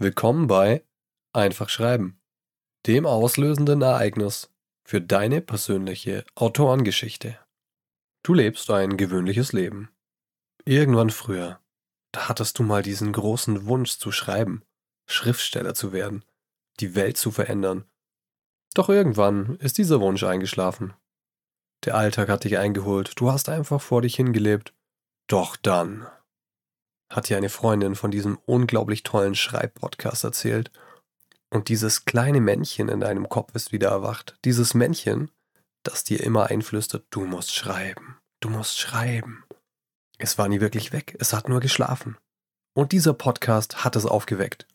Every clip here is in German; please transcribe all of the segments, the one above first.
Willkommen bei Einfach Schreiben, dem auslösenden Ereignis für deine persönliche Autorengeschichte. Du lebst ein gewöhnliches Leben. Irgendwann früher, da hattest du mal diesen großen Wunsch zu schreiben, Schriftsteller zu werden, die Welt zu verändern. Doch irgendwann ist dieser Wunsch eingeschlafen. Der Alltag hat dich eingeholt, du hast einfach vor dich hingelebt. Doch dann hat dir eine Freundin von diesem unglaublich tollen Schreibpodcast erzählt. Und dieses kleine Männchen in deinem Kopf ist wieder erwacht. Dieses Männchen, das dir immer einflüstert, du musst schreiben, du musst schreiben. Es war nie wirklich weg, es hat nur geschlafen. Und dieser Podcast hat es aufgeweckt.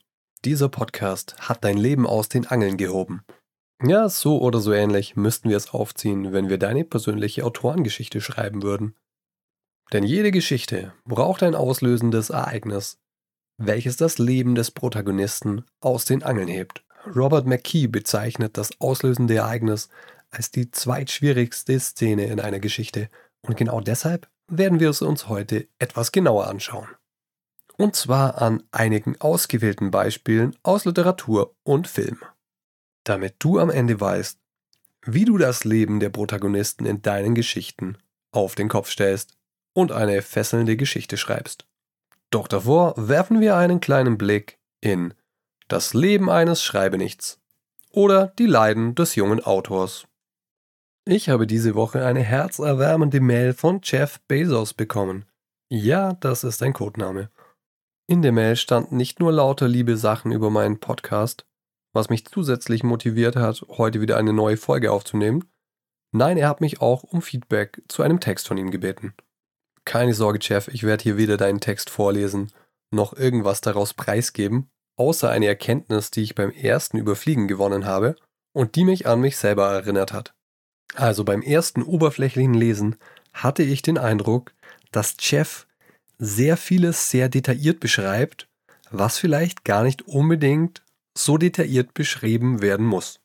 Dieser Podcast hat dein Leben aus den Angeln gehoben. Ja, so oder so ähnlich müssten wir es aufziehen, wenn wir deine persönliche Autorengeschichte schreiben würden. Denn jede Geschichte braucht ein auslösendes Ereignis, welches das Leben des Protagonisten aus den Angeln hebt. Robert McKee bezeichnet das auslösende Ereignis als die zweitschwierigste Szene in einer Geschichte und genau deshalb werden wir es uns heute etwas genauer anschauen. Und zwar an einigen ausgewählten Beispielen aus Literatur und Film. Damit du am Ende weißt, wie du das Leben der Protagonisten in deinen Geschichten auf den Kopf stellst und eine fesselnde Geschichte schreibst. Doch davor werfen wir einen kleinen Blick in Das Leben eines Schreibenichts oder die Leiden des jungen Autors. Ich habe diese Woche eine herzerwärmende Mail von Jeff Bezos bekommen. Ja, das ist ein Codename. In der Mail standen nicht nur lauter liebe Sachen über meinen Podcast, was mich zusätzlich motiviert hat, heute wieder eine neue Folge aufzunehmen. Nein, er hat mich auch um Feedback zu einem Text von ihm gebeten. Keine Sorge, Jeff, ich werde hier weder deinen Text vorlesen, noch irgendwas daraus preisgeben, außer eine Erkenntnis, die ich beim ersten Überfliegen gewonnen habe und die mich an mich selber erinnert hat. Also beim ersten oberflächlichen Lesen hatte ich den Eindruck, dass Jeff sehr vieles sehr detailliert beschreibt, was vielleicht gar nicht unbedingt so detailliert beschrieben werden muss.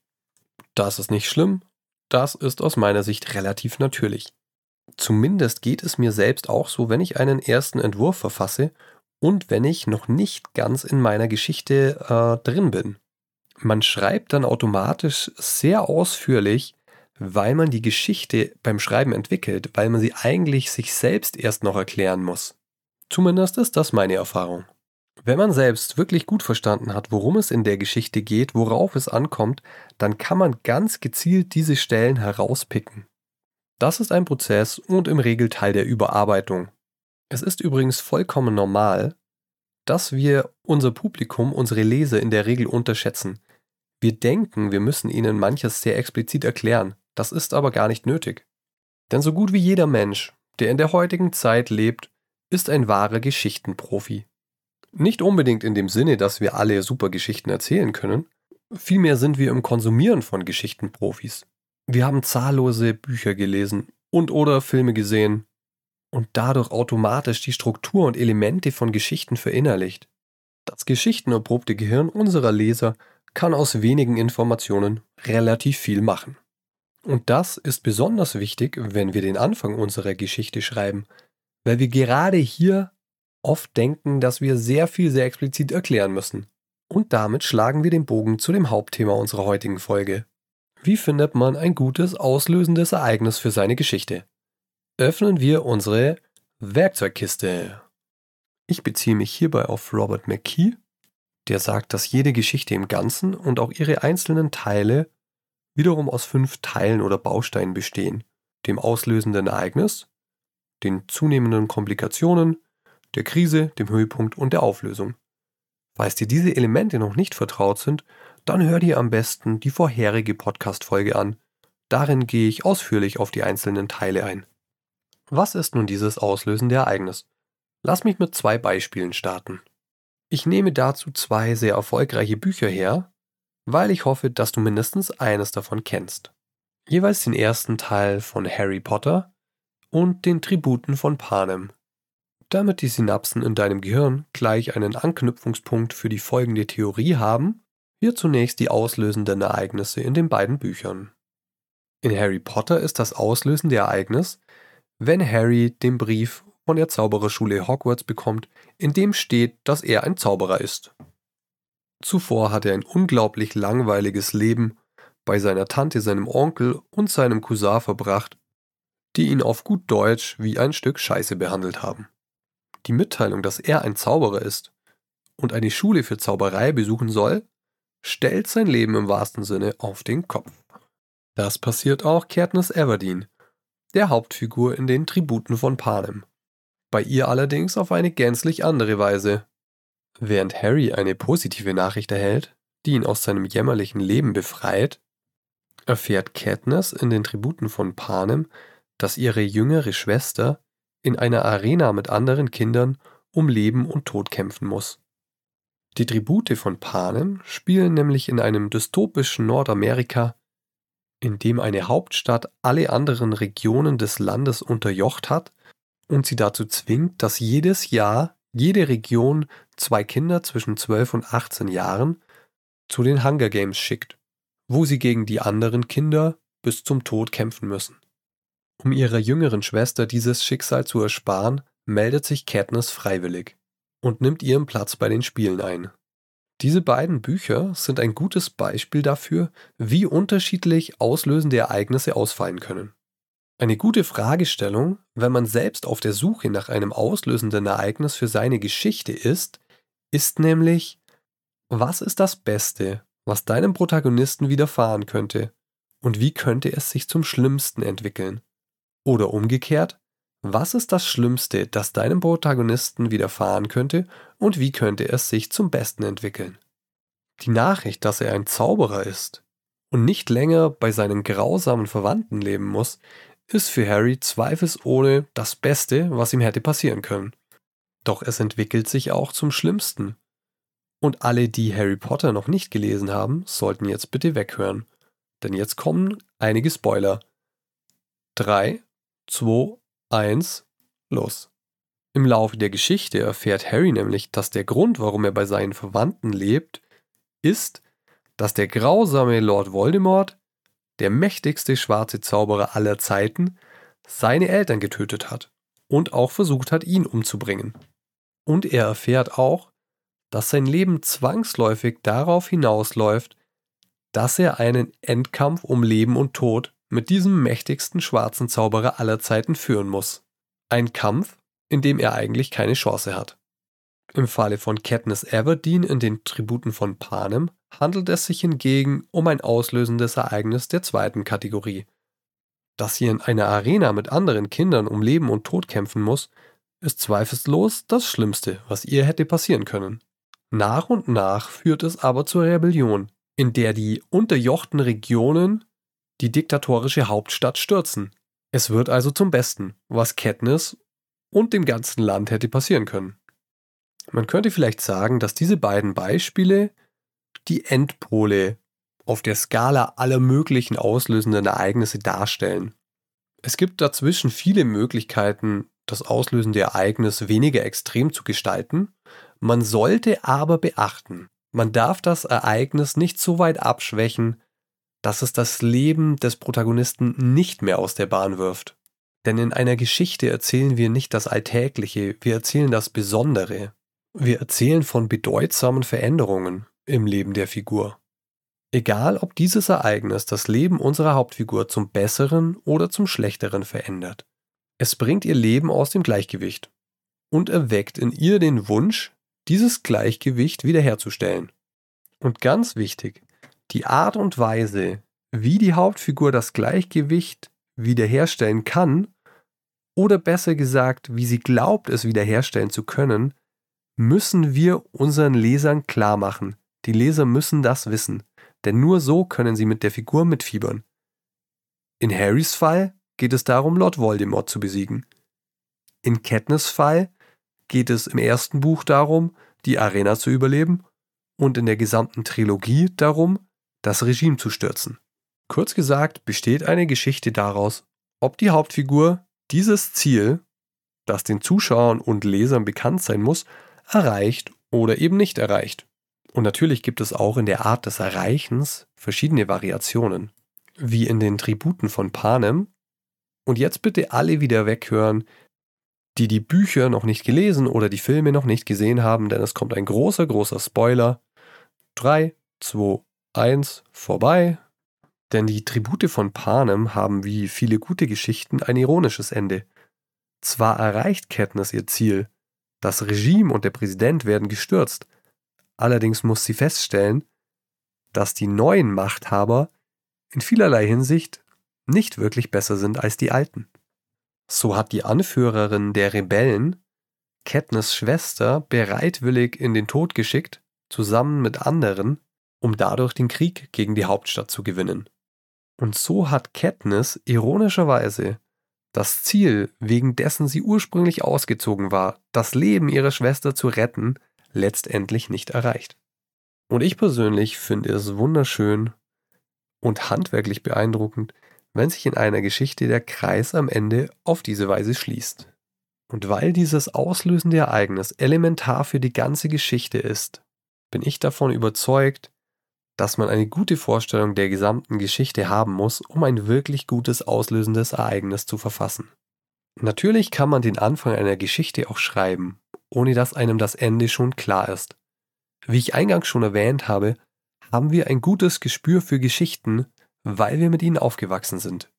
Das ist nicht schlimm, das ist aus meiner Sicht relativ natürlich. Zumindest geht es mir selbst auch so, wenn ich einen ersten Entwurf verfasse und wenn ich noch nicht ganz in meiner Geschichte äh, drin bin. Man schreibt dann automatisch sehr ausführlich, weil man die Geschichte beim Schreiben entwickelt, weil man sie eigentlich sich selbst erst noch erklären muss. Zumindest ist das meine Erfahrung. Wenn man selbst wirklich gut verstanden hat, worum es in der Geschichte geht, worauf es ankommt, dann kann man ganz gezielt diese Stellen herauspicken. Das ist ein Prozess und im Regel Teil der Überarbeitung. Es ist übrigens vollkommen normal, dass wir unser Publikum, unsere Leser in der Regel unterschätzen. Wir denken, wir müssen ihnen manches sehr explizit erklären, das ist aber gar nicht nötig. Denn so gut wie jeder Mensch, der in der heutigen Zeit lebt, ist ein wahrer Geschichtenprofi. Nicht unbedingt in dem Sinne, dass wir alle super Geschichten erzählen können, vielmehr sind wir im Konsumieren von Geschichtenprofis. Wir haben zahllose Bücher gelesen und oder Filme gesehen und dadurch automatisch die Struktur und Elemente von Geschichten verinnerlicht. Das geschichtenerprobte Gehirn unserer Leser kann aus wenigen Informationen relativ viel machen. Und das ist besonders wichtig, wenn wir den Anfang unserer Geschichte schreiben, weil wir gerade hier oft denken, dass wir sehr viel sehr explizit erklären müssen. Und damit schlagen wir den Bogen zu dem Hauptthema unserer heutigen Folge, wie findet man ein gutes, auslösendes Ereignis für seine Geschichte? Öffnen wir unsere Werkzeugkiste. Ich beziehe mich hierbei auf Robert McKee, der sagt, dass jede Geschichte im Ganzen und auch ihre einzelnen Teile wiederum aus fünf Teilen oder Bausteinen bestehen. Dem auslösenden Ereignis, den zunehmenden Komplikationen, der Krise, dem Höhepunkt und der Auflösung. Falls dir diese Elemente noch nicht vertraut sind, dann hör dir am besten die vorherige Podcast-Folge an. Darin gehe ich ausführlich auf die einzelnen Teile ein. Was ist nun dieses auslösende Ereignis? Lass mich mit zwei Beispielen starten. Ich nehme dazu zwei sehr erfolgreiche Bücher her, weil ich hoffe, dass du mindestens eines davon kennst. Jeweils den ersten Teil von Harry Potter und den Tributen von Panem. Damit die Synapsen in deinem Gehirn gleich einen Anknüpfungspunkt für die folgende Theorie haben, hier zunächst die auslösenden Ereignisse in den beiden Büchern. In Harry Potter ist das auslösende Ereignis, wenn Harry den Brief von der Zaubererschule Hogwarts bekommt, in dem steht, dass er ein Zauberer ist. Zuvor hat er ein unglaublich langweiliges Leben bei seiner Tante, seinem Onkel und seinem Cousin verbracht, die ihn auf gut Deutsch wie ein Stück Scheiße behandelt haben. Die Mitteilung, dass er ein Zauberer ist und eine Schule für Zauberei besuchen soll, stellt sein Leben im wahrsten Sinne auf den Kopf. Das passiert auch Katniss Everdeen, der Hauptfigur in den Tributen von Panem. Bei ihr allerdings auf eine gänzlich andere Weise. Während Harry eine positive Nachricht erhält, die ihn aus seinem jämmerlichen Leben befreit, erfährt Katniss in den Tributen von Panem, dass ihre jüngere Schwester in einer Arena mit anderen Kindern um Leben und Tod kämpfen muss. Die Tribute von Panem spielen nämlich in einem dystopischen Nordamerika, in dem eine Hauptstadt alle anderen Regionen des Landes unterjocht hat und sie dazu zwingt, dass jedes Jahr jede Region zwei Kinder zwischen 12 und 18 Jahren zu den Hunger Games schickt, wo sie gegen die anderen Kinder bis zum Tod kämpfen müssen. Um ihrer jüngeren Schwester dieses Schicksal zu ersparen, meldet sich Katniss freiwillig und nimmt ihren Platz bei den Spielen ein. Diese beiden Bücher sind ein gutes Beispiel dafür, wie unterschiedlich auslösende Ereignisse ausfallen können. Eine gute Fragestellung, wenn man selbst auf der Suche nach einem auslösenden Ereignis für seine Geschichte ist, ist nämlich, was ist das Beste, was deinem Protagonisten widerfahren könnte, und wie könnte es sich zum Schlimmsten entwickeln? Oder umgekehrt, was ist das Schlimmste, das deinem Protagonisten widerfahren könnte und wie könnte es sich zum Besten entwickeln? Die Nachricht, dass er ein Zauberer ist und nicht länger bei seinen grausamen Verwandten leben muss, ist für Harry zweifelsohne das Beste, was ihm hätte passieren können. Doch es entwickelt sich auch zum Schlimmsten. Und alle, die Harry Potter noch nicht gelesen haben, sollten jetzt bitte weghören. Denn jetzt kommen einige Spoiler. 3, 2, 1, los. Im Laufe der Geschichte erfährt Harry nämlich, dass der Grund, warum er bei seinen Verwandten lebt, ist, dass der grausame Lord Voldemort, der mächtigste schwarze Zauberer aller Zeiten, seine Eltern getötet hat und auch versucht hat, ihn umzubringen. Und er erfährt auch, dass sein Leben zwangsläufig darauf hinausläuft, dass er einen Endkampf um Leben und Tod mit diesem mächtigsten schwarzen Zauberer aller Zeiten führen muss. Ein Kampf, in dem er eigentlich keine Chance hat. Im Falle von Katniss Everdeen in den Tributen von Panem handelt es sich hingegen um ein auslösendes Ereignis der zweiten Kategorie. Dass sie in einer Arena mit anderen Kindern um Leben und Tod kämpfen muss, ist zweifellos das Schlimmste, was ihr hätte passieren können. Nach und nach führt es aber zur Rebellion, in der die unterjochten Regionen die diktatorische Hauptstadt stürzen. Es wird also zum Besten, was Katniss und dem ganzen Land hätte passieren können. Man könnte vielleicht sagen, dass diese beiden Beispiele die Endpole auf der Skala aller möglichen auslösenden Ereignisse darstellen. Es gibt dazwischen viele Möglichkeiten, das auslösende Ereignis weniger extrem zu gestalten. Man sollte aber beachten, man darf das Ereignis nicht so weit abschwächen, dass es das Leben des Protagonisten nicht mehr aus der Bahn wirft. Denn in einer Geschichte erzählen wir nicht das Alltägliche, wir erzählen das Besondere. Wir erzählen von bedeutsamen Veränderungen im Leben der Figur. Egal, ob dieses Ereignis das Leben unserer Hauptfigur zum Besseren oder zum Schlechteren verändert. Es bringt ihr Leben aus dem Gleichgewicht und erweckt in ihr den Wunsch, dieses Gleichgewicht wiederherzustellen. Und ganz wichtig, die Art und Weise, wie die Hauptfigur das Gleichgewicht wiederherstellen kann, oder besser gesagt, wie sie glaubt, es wiederherstellen zu können, müssen wir unseren Lesern klar machen. Die Leser müssen das wissen, denn nur so können sie mit der Figur mitfiebern. In Harrys Fall geht es darum, Lord Voldemort zu besiegen. In Katniss Fall geht es im ersten Buch darum, die Arena zu überleben und in der gesamten Trilogie darum, das Regime zu stürzen. Kurz gesagt besteht eine Geschichte daraus, ob die Hauptfigur dieses Ziel, das den Zuschauern und Lesern bekannt sein muss, erreicht oder eben nicht erreicht. Und natürlich gibt es auch in der Art des Erreichens verschiedene Variationen, wie in den Tributen von Panem. Und jetzt bitte alle wieder weghören, die die Bücher noch nicht gelesen oder die Filme noch nicht gesehen haben, denn es kommt ein großer, großer Spoiler. 3, 2, 1, vorbei. Denn die Tribute von Panem haben wie viele gute Geschichten ein ironisches Ende. Zwar erreicht Katniss ihr Ziel, das Regime und der Präsident werden gestürzt, allerdings muss sie feststellen, dass die neuen Machthaber in vielerlei Hinsicht nicht wirklich besser sind als die alten. So hat die Anführerin der Rebellen Katniss Schwester bereitwillig in den Tod geschickt, zusammen mit anderen, um dadurch den Krieg gegen die Hauptstadt zu gewinnen. Und so hat Katniss ironischerweise das Ziel, wegen dessen sie ursprünglich ausgezogen war, das Leben ihrer Schwester zu retten, letztendlich nicht erreicht. Und ich persönlich finde es wunderschön und handwerklich beeindruckend, wenn sich in einer Geschichte der Kreis am Ende auf diese Weise schließt. Und weil dieses auslösende Ereignis elementar für die ganze Geschichte ist, bin ich davon überzeugt, dass man eine gute Vorstellung der gesamten Geschichte haben muss, um ein wirklich gutes auslösendes Ereignis zu verfassen. Natürlich kann man den Anfang einer Geschichte auch schreiben, ohne dass einem das Ende schon klar ist. Wie ich eingangs schon erwähnt habe, haben wir ein gutes Gespür für Geschichten, weil wir mit ihnen aufgewachsen sind.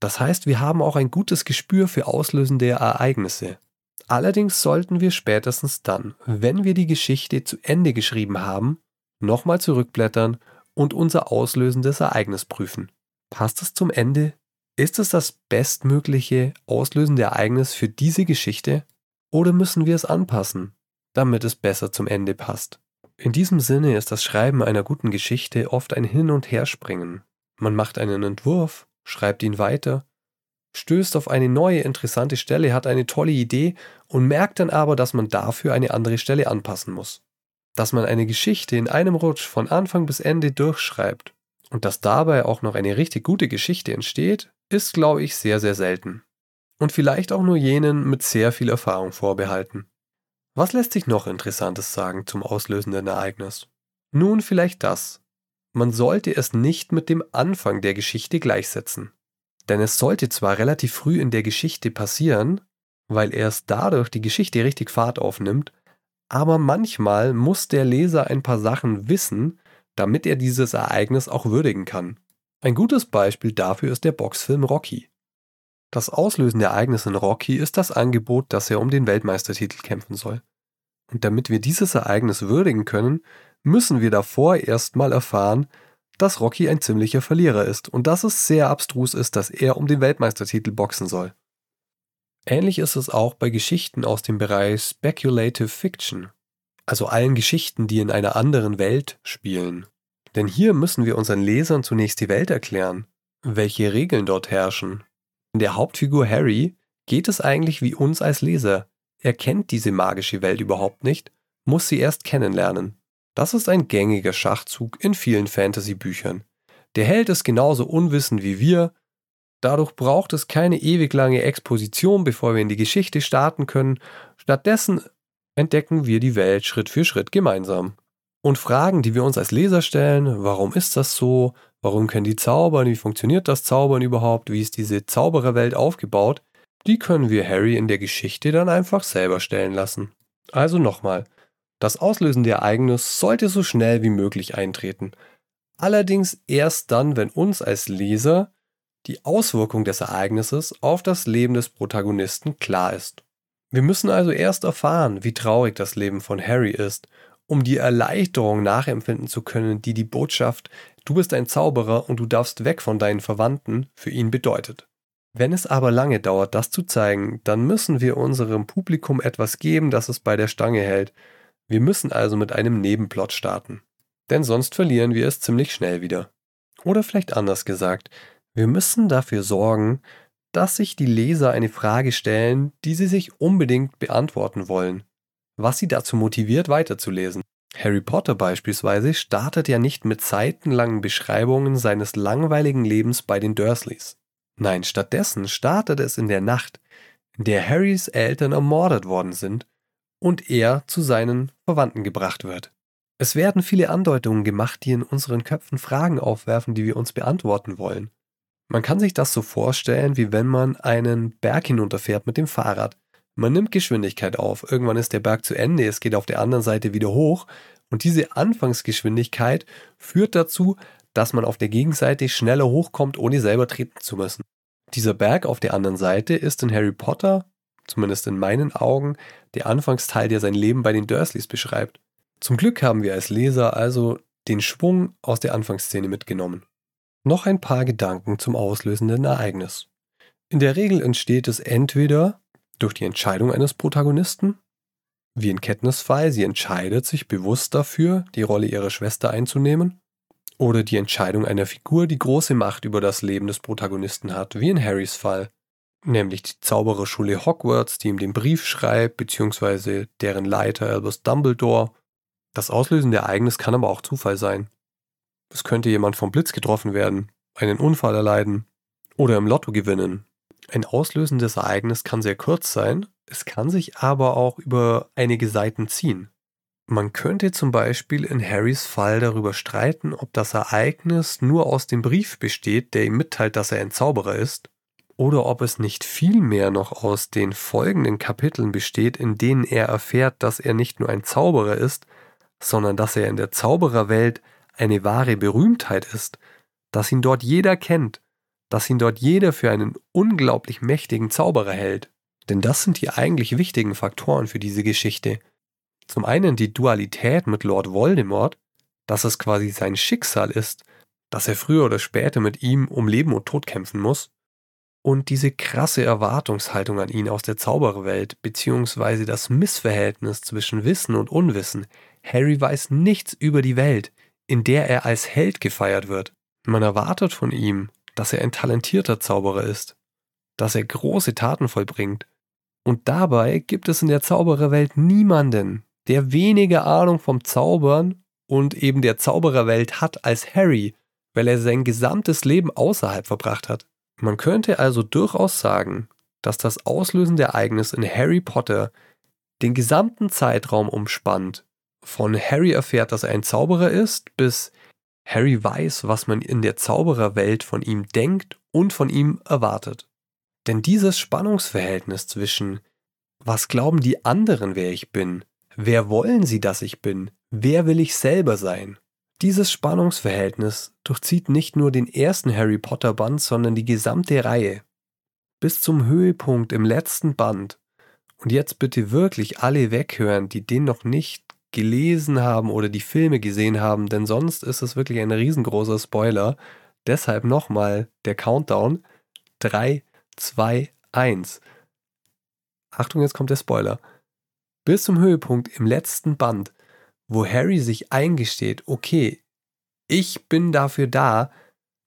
Das heißt, wir haben auch ein gutes Gespür für auslösende Ereignisse. Allerdings sollten wir spätestens dann, wenn wir die Geschichte zu Ende geschrieben haben, nochmal zurückblättern und unser auslösendes Ereignis prüfen. Passt es zum Ende? Ist es das bestmögliche auslösende Ereignis für diese Geschichte? Oder müssen wir es anpassen, damit es besser zum Ende passt? In diesem Sinne ist das Schreiben einer guten Geschichte oft ein Hin- und Herspringen. Man macht einen Entwurf, schreibt ihn weiter, stößt auf eine neue interessante Stelle, hat eine tolle Idee und merkt dann aber, dass man dafür eine andere Stelle anpassen muss dass man eine Geschichte in einem Rutsch von Anfang bis Ende durchschreibt und dass dabei auch noch eine richtig gute Geschichte entsteht, ist, glaube ich, sehr, sehr selten. Und vielleicht auch nur jenen mit sehr viel Erfahrung vorbehalten. Was lässt sich noch Interessantes sagen zum auslösenden Ereignis? Nun vielleicht das. Man sollte es nicht mit dem Anfang der Geschichte gleichsetzen. Denn es sollte zwar relativ früh in der Geschichte passieren, weil erst dadurch die Geschichte richtig Fahrt aufnimmt, aber manchmal muss der Leser ein paar Sachen wissen, damit er dieses Ereignis auch würdigen kann. Ein gutes Beispiel dafür ist der Boxfilm Rocky. Das auslösende Ereignis in Rocky ist das Angebot, dass er um den Weltmeistertitel kämpfen soll. Und damit wir dieses Ereignis würdigen können, müssen wir davor erstmal erfahren, dass Rocky ein ziemlicher Verlierer ist und dass es sehr abstrus ist, dass er um den Weltmeistertitel boxen soll. Ähnlich ist es auch bei Geschichten aus dem Bereich Speculative Fiction, also allen Geschichten, die in einer anderen Welt spielen. Denn hier müssen wir unseren Lesern zunächst die Welt erklären, welche Regeln dort herrschen. In der Hauptfigur Harry geht es eigentlich wie uns als Leser. Er kennt diese magische Welt überhaupt nicht, muss sie erst kennenlernen. Das ist ein gängiger Schachzug in vielen Fantasy-Büchern. Der Held ist genauso unwissend wie wir Dadurch braucht es keine ewig lange Exposition, bevor wir in die Geschichte starten können. Stattdessen entdecken wir die Welt Schritt für Schritt gemeinsam. Und Fragen, die wir uns als Leser stellen, warum ist das so? Warum können die zaubern? Wie funktioniert das Zaubern überhaupt? Wie ist diese Zaubererwelt aufgebaut? Die können wir Harry in der Geschichte dann einfach selber stellen lassen. Also nochmal, das auslösende Ereignis sollte so schnell wie möglich eintreten. Allerdings erst dann, wenn uns als Leser die Auswirkung des Ereignisses auf das Leben des Protagonisten klar ist. Wir müssen also erst erfahren, wie traurig das Leben von Harry ist, um die Erleichterung nachempfinden zu können, die die Botschaft Du bist ein Zauberer und du darfst weg von deinen Verwandten für ihn bedeutet. Wenn es aber lange dauert, das zu zeigen, dann müssen wir unserem Publikum etwas geben, das es bei der Stange hält. Wir müssen also mit einem Nebenplot starten. Denn sonst verlieren wir es ziemlich schnell wieder. Oder vielleicht anders gesagt, wir müssen dafür sorgen, dass sich die Leser eine Frage stellen, die sie sich unbedingt beantworten wollen, was sie dazu motiviert weiterzulesen. Harry Potter beispielsweise startet ja nicht mit seitenlangen Beschreibungen seines langweiligen Lebens bei den Dursleys. Nein, stattdessen startet es in der Nacht, in der Harrys Eltern ermordet worden sind und er zu seinen Verwandten gebracht wird. Es werden viele Andeutungen gemacht, die in unseren Köpfen Fragen aufwerfen, die wir uns beantworten wollen. Man kann sich das so vorstellen, wie wenn man einen Berg hinunterfährt mit dem Fahrrad. Man nimmt Geschwindigkeit auf, irgendwann ist der Berg zu Ende, es geht auf der anderen Seite wieder hoch und diese Anfangsgeschwindigkeit führt dazu, dass man auf der Gegenseite schneller hochkommt, ohne selber treten zu müssen. Dieser Berg auf der anderen Seite ist in Harry Potter, zumindest in meinen Augen, der Anfangsteil, der sein Leben bei den Dursleys beschreibt. Zum Glück haben wir als Leser also den Schwung aus der Anfangsszene mitgenommen. Noch ein paar Gedanken zum auslösenden Ereignis. In der Regel entsteht es entweder durch die Entscheidung eines Protagonisten, wie in Katniss Fall, sie entscheidet sich bewusst dafür, die Rolle ihrer Schwester einzunehmen, oder die Entscheidung einer Figur, die große Macht über das Leben des Protagonisten hat, wie in Harrys Fall, nämlich die Zaubererschule Hogwarts, die ihm den Brief schreibt, beziehungsweise deren Leiter Albus Dumbledore. Das auslösende Ereignis kann aber auch Zufall sein. Es könnte jemand vom Blitz getroffen werden, einen Unfall erleiden oder im Lotto gewinnen. Ein auslösendes Ereignis kann sehr kurz sein, es kann sich aber auch über einige Seiten ziehen. Man könnte zum Beispiel in Harrys Fall darüber streiten, ob das Ereignis nur aus dem Brief besteht, der ihm mitteilt, dass er ein Zauberer ist, oder ob es nicht vielmehr noch aus den folgenden Kapiteln besteht, in denen er erfährt, dass er nicht nur ein Zauberer ist, sondern dass er in der Zaubererwelt eine wahre Berühmtheit ist, dass ihn dort jeder kennt, dass ihn dort jeder für einen unglaublich mächtigen Zauberer hält. Denn das sind die eigentlich wichtigen Faktoren für diese Geschichte. Zum einen die Dualität mit Lord Voldemort, dass es quasi sein Schicksal ist, dass er früher oder später mit ihm um Leben und Tod kämpfen muss, und diese krasse Erwartungshaltung an ihn aus der Zaubererwelt, beziehungsweise das Missverhältnis zwischen Wissen und Unwissen. Harry weiß nichts über die Welt, in der er als Held gefeiert wird. Man erwartet von ihm, dass er ein talentierter Zauberer ist, dass er große Taten vollbringt. Und dabei gibt es in der Zaubererwelt niemanden, der weniger Ahnung vom Zaubern und eben der Zaubererwelt hat als Harry, weil er sein gesamtes Leben außerhalb verbracht hat. Man könnte also durchaus sagen, dass das auslösende Ereignis in Harry Potter den gesamten Zeitraum umspannt, von Harry erfährt, dass er ein Zauberer ist, bis Harry weiß, was man in der Zaubererwelt von ihm denkt und von ihm erwartet. Denn dieses Spannungsverhältnis zwischen was glauben die anderen, wer ich bin, wer wollen sie, dass ich bin, wer will ich selber sein, dieses Spannungsverhältnis durchzieht nicht nur den ersten Harry Potter Band, sondern die gesamte Reihe. Bis zum Höhepunkt im letzten Band. Und jetzt bitte wirklich alle weghören, die den noch nicht gelesen haben oder die Filme gesehen haben, denn sonst ist es wirklich ein riesengroßer Spoiler. Deshalb nochmal der Countdown. 3, 2, 1. Achtung, jetzt kommt der Spoiler. Bis zum Höhepunkt im letzten Band, wo Harry sich eingesteht, okay, ich bin dafür da,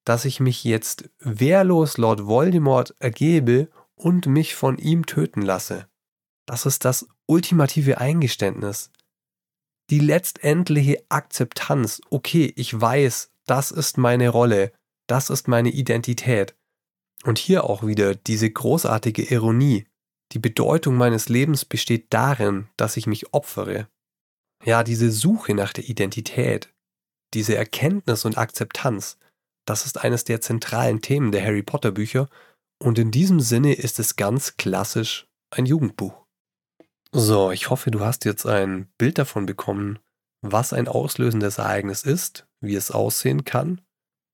dass ich mich jetzt wehrlos Lord Voldemort ergebe und mich von ihm töten lasse. Das ist das ultimative Eingeständnis die letztendliche Akzeptanz, okay, ich weiß, das ist meine Rolle, das ist meine Identität. Und hier auch wieder diese großartige Ironie. Die Bedeutung meines Lebens besteht darin, dass ich mich opfere. Ja, diese Suche nach der Identität, diese Erkenntnis und Akzeptanz, das ist eines der zentralen Themen der Harry Potter Bücher und in diesem Sinne ist es ganz klassisch ein Jugendbuch. So, ich hoffe, du hast jetzt ein Bild davon bekommen, was ein auslösendes Ereignis ist, wie es aussehen kann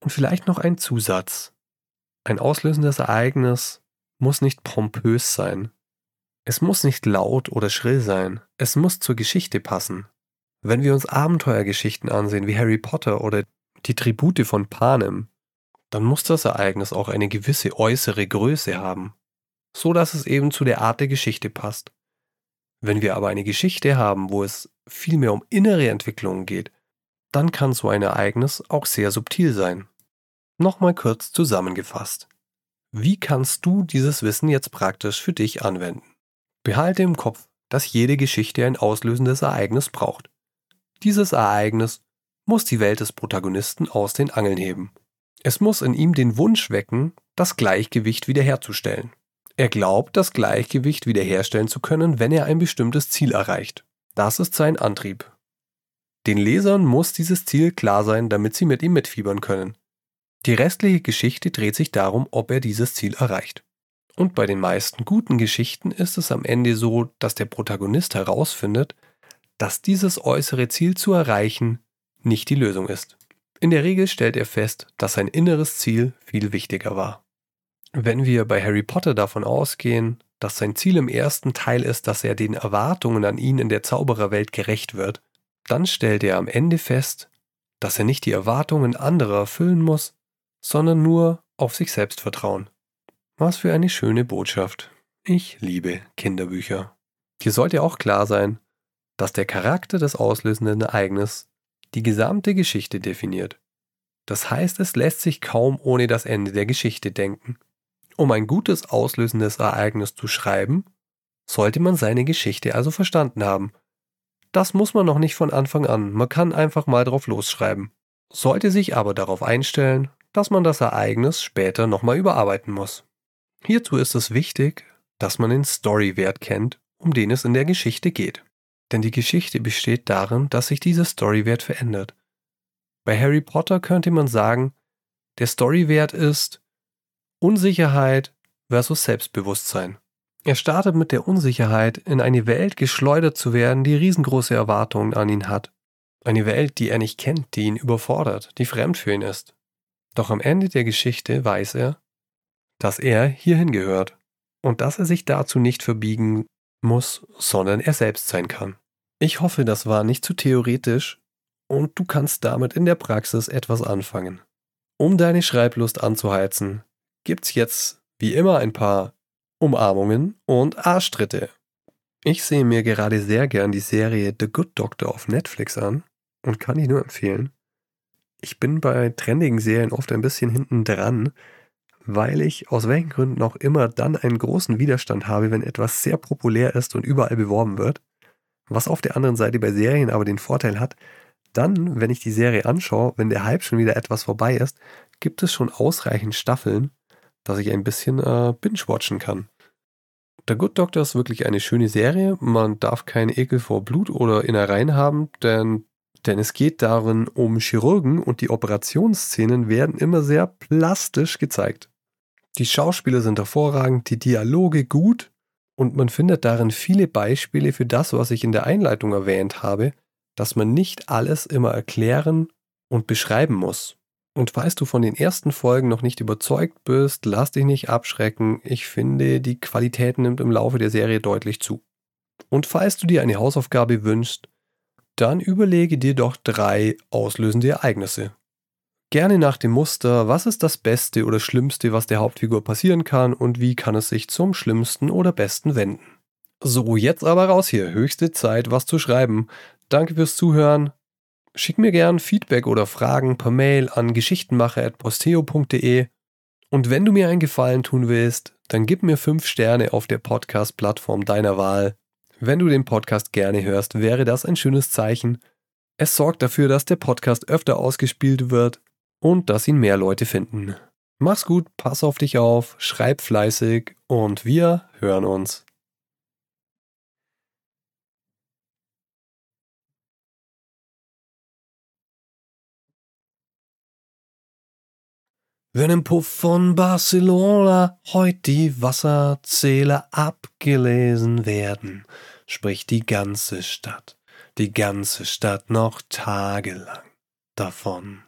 und vielleicht noch ein Zusatz. Ein auslösendes Ereignis muss nicht pompös sein. Es muss nicht laut oder schrill sein. Es muss zur Geschichte passen. Wenn wir uns Abenteuergeschichten ansehen wie Harry Potter oder die Tribute von Panem, dann muss das Ereignis auch eine gewisse äußere Größe haben, so dass es eben zu der Art der Geschichte passt. Wenn wir aber eine Geschichte haben, wo es vielmehr um innere Entwicklungen geht, dann kann so ein Ereignis auch sehr subtil sein. Nochmal kurz zusammengefasst. Wie kannst du dieses Wissen jetzt praktisch für dich anwenden? Behalte im Kopf, dass jede Geschichte ein auslösendes Ereignis braucht. Dieses Ereignis muss die Welt des Protagonisten aus den Angeln heben. Es muss in ihm den Wunsch wecken, das Gleichgewicht wiederherzustellen. Er glaubt, das Gleichgewicht wiederherstellen zu können, wenn er ein bestimmtes Ziel erreicht. Das ist sein Antrieb. Den Lesern muss dieses Ziel klar sein, damit sie mit ihm mitfiebern können. Die restliche Geschichte dreht sich darum, ob er dieses Ziel erreicht. Und bei den meisten guten Geschichten ist es am Ende so, dass der Protagonist herausfindet, dass dieses äußere Ziel zu erreichen nicht die Lösung ist. In der Regel stellt er fest, dass sein inneres Ziel viel wichtiger war. Wenn wir bei Harry Potter davon ausgehen, dass sein Ziel im ersten Teil ist, dass er den Erwartungen an ihn in der Zaubererwelt gerecht wird, dann stellt er am Ende fest, dass er nicht die Erwartungen anderer erfüllen muss, sondern nur auf sich selbst vertrauen. Was für eine schöne Botschaft. Ich liebe Kinderbücher. Hier sollte auch klar sein, dass der Charakter des auslösenden Ereignisses die gesamte Geschichte definiert. Das heißt, es lässt sich kaum ohne das Ende der Geschichte denken. Um ein gutes auslösendes Ereignis zu schreiben, sollte man seine Geschichte also verstanden haben. Das muss man noch nicht von Anfang an, man kann einfach mal drauf losschreiben. Sollte sich aber darauf einstellen, dass man das Ereignis später nochmal überarbeiten muss. Hierzu ist es wichtig, dass man den Storywert kennt, um den es in der Geschichte geht. Denn die Geschichte besteht darin, dass sich dieser Storywert verändert. Bei Harry Potter könnte man sagen, der Storywert ist Unsicherheit versus Selbstbewusstsein. Er startet mit der Unsicherheit, in eine Welt geschleudert zu werden, die riesengroße Erwartungen an ihn hat. Eine Welt, die er nicht kennt, die ihn überfordert, die fremd für ihn ist. Doch am Ende der Geschichte weiß er, dass er hierhin gehört und dass er sich dazu nicht verbiegen muss, sondern er selbst sein kann. Ich hoffe, das war nicht zu theoretisch und du kannst damit in der Praxis etwas anfangen. Um deine Schreiblust anzuheizen, gibt's jetzt wie immer ein paar Umarmungen und Arschtritte. Ich sehe mir gerade sehr gern die Serie The Good Doctor auf Netflix an und kann die nur empfehlen. Ich bin bei trendigen Serien oft ein bisschen hinten dran, weil ich aus welchen Gründen auch immer dann einen großen Widerstand habe, wenn etwas sehr populär ist und überall beworben wird. Was auf der anderen Seite bei Serien aber den Vorteil hat, dann, wenn ich die Serie anschaue, wenn der Hype schon wieder etwas vorbei ist, gibt es schon ausreichend Staffeln, dass ich ein bisschen äh, binge-watchen kann. The Good Doctor ist wirklich eine schöne Serie. Man darf keinen Ekel vor Blut oder Innereien haben, denn denn es geht darin um Chirurgen und die Operationsszenen werden immer sehr plastisch gezeigt. Die Schauspieler sind hervorragend, die Dialoge gut und man findet darin viele Beispiele für das, was ich in der Einleitung erwähnt habe, dass man nicht alles immer erklären und beschreiben muss. Und falls du von den ersten Folgen noch nicht überzeugt bist, lass dich nicht abschrecken. Ich finde, die Qualität nimmt im Laufe der Serie deutlich zu. Und falls du dir eine Hausaufgabe wünschst, dann überlege dir doch drei auslösende Ereignisse. Gerne nach dem Muster, was ist das Beste oder Schlimmste, was der Hauptfigur passieren kann und wie kann es sich zum Schlimmsten oder Besten wenden. So, jetzt aber raus hier. Höchste Zeit, was zu schreiben. Danke fürs Zuhören. Schick mir gern Feedback oder Fragen per Mail an geschichtenmacher.posteo.de. Und wenn du mir einen Gefallen tun willst, dann gib mir 5 Sterne auf der Podcast-Plattform deiner Wahl. Wenn du den Podcast gerne hörst, wäre das ein schönes Zeichen. Es sorgt dafür, dass der Podcast öfter ausgespielt wird und dass ihn mehr Leute finden. Mach's gut, pass auf dich auf, schreib fleißig und wir hören uns. Wenn im Puff von Barcelona heut die Wasserzähler abgelesen werden, spricht die ganze Stadt, die ganze Stadt noch tagelang davon.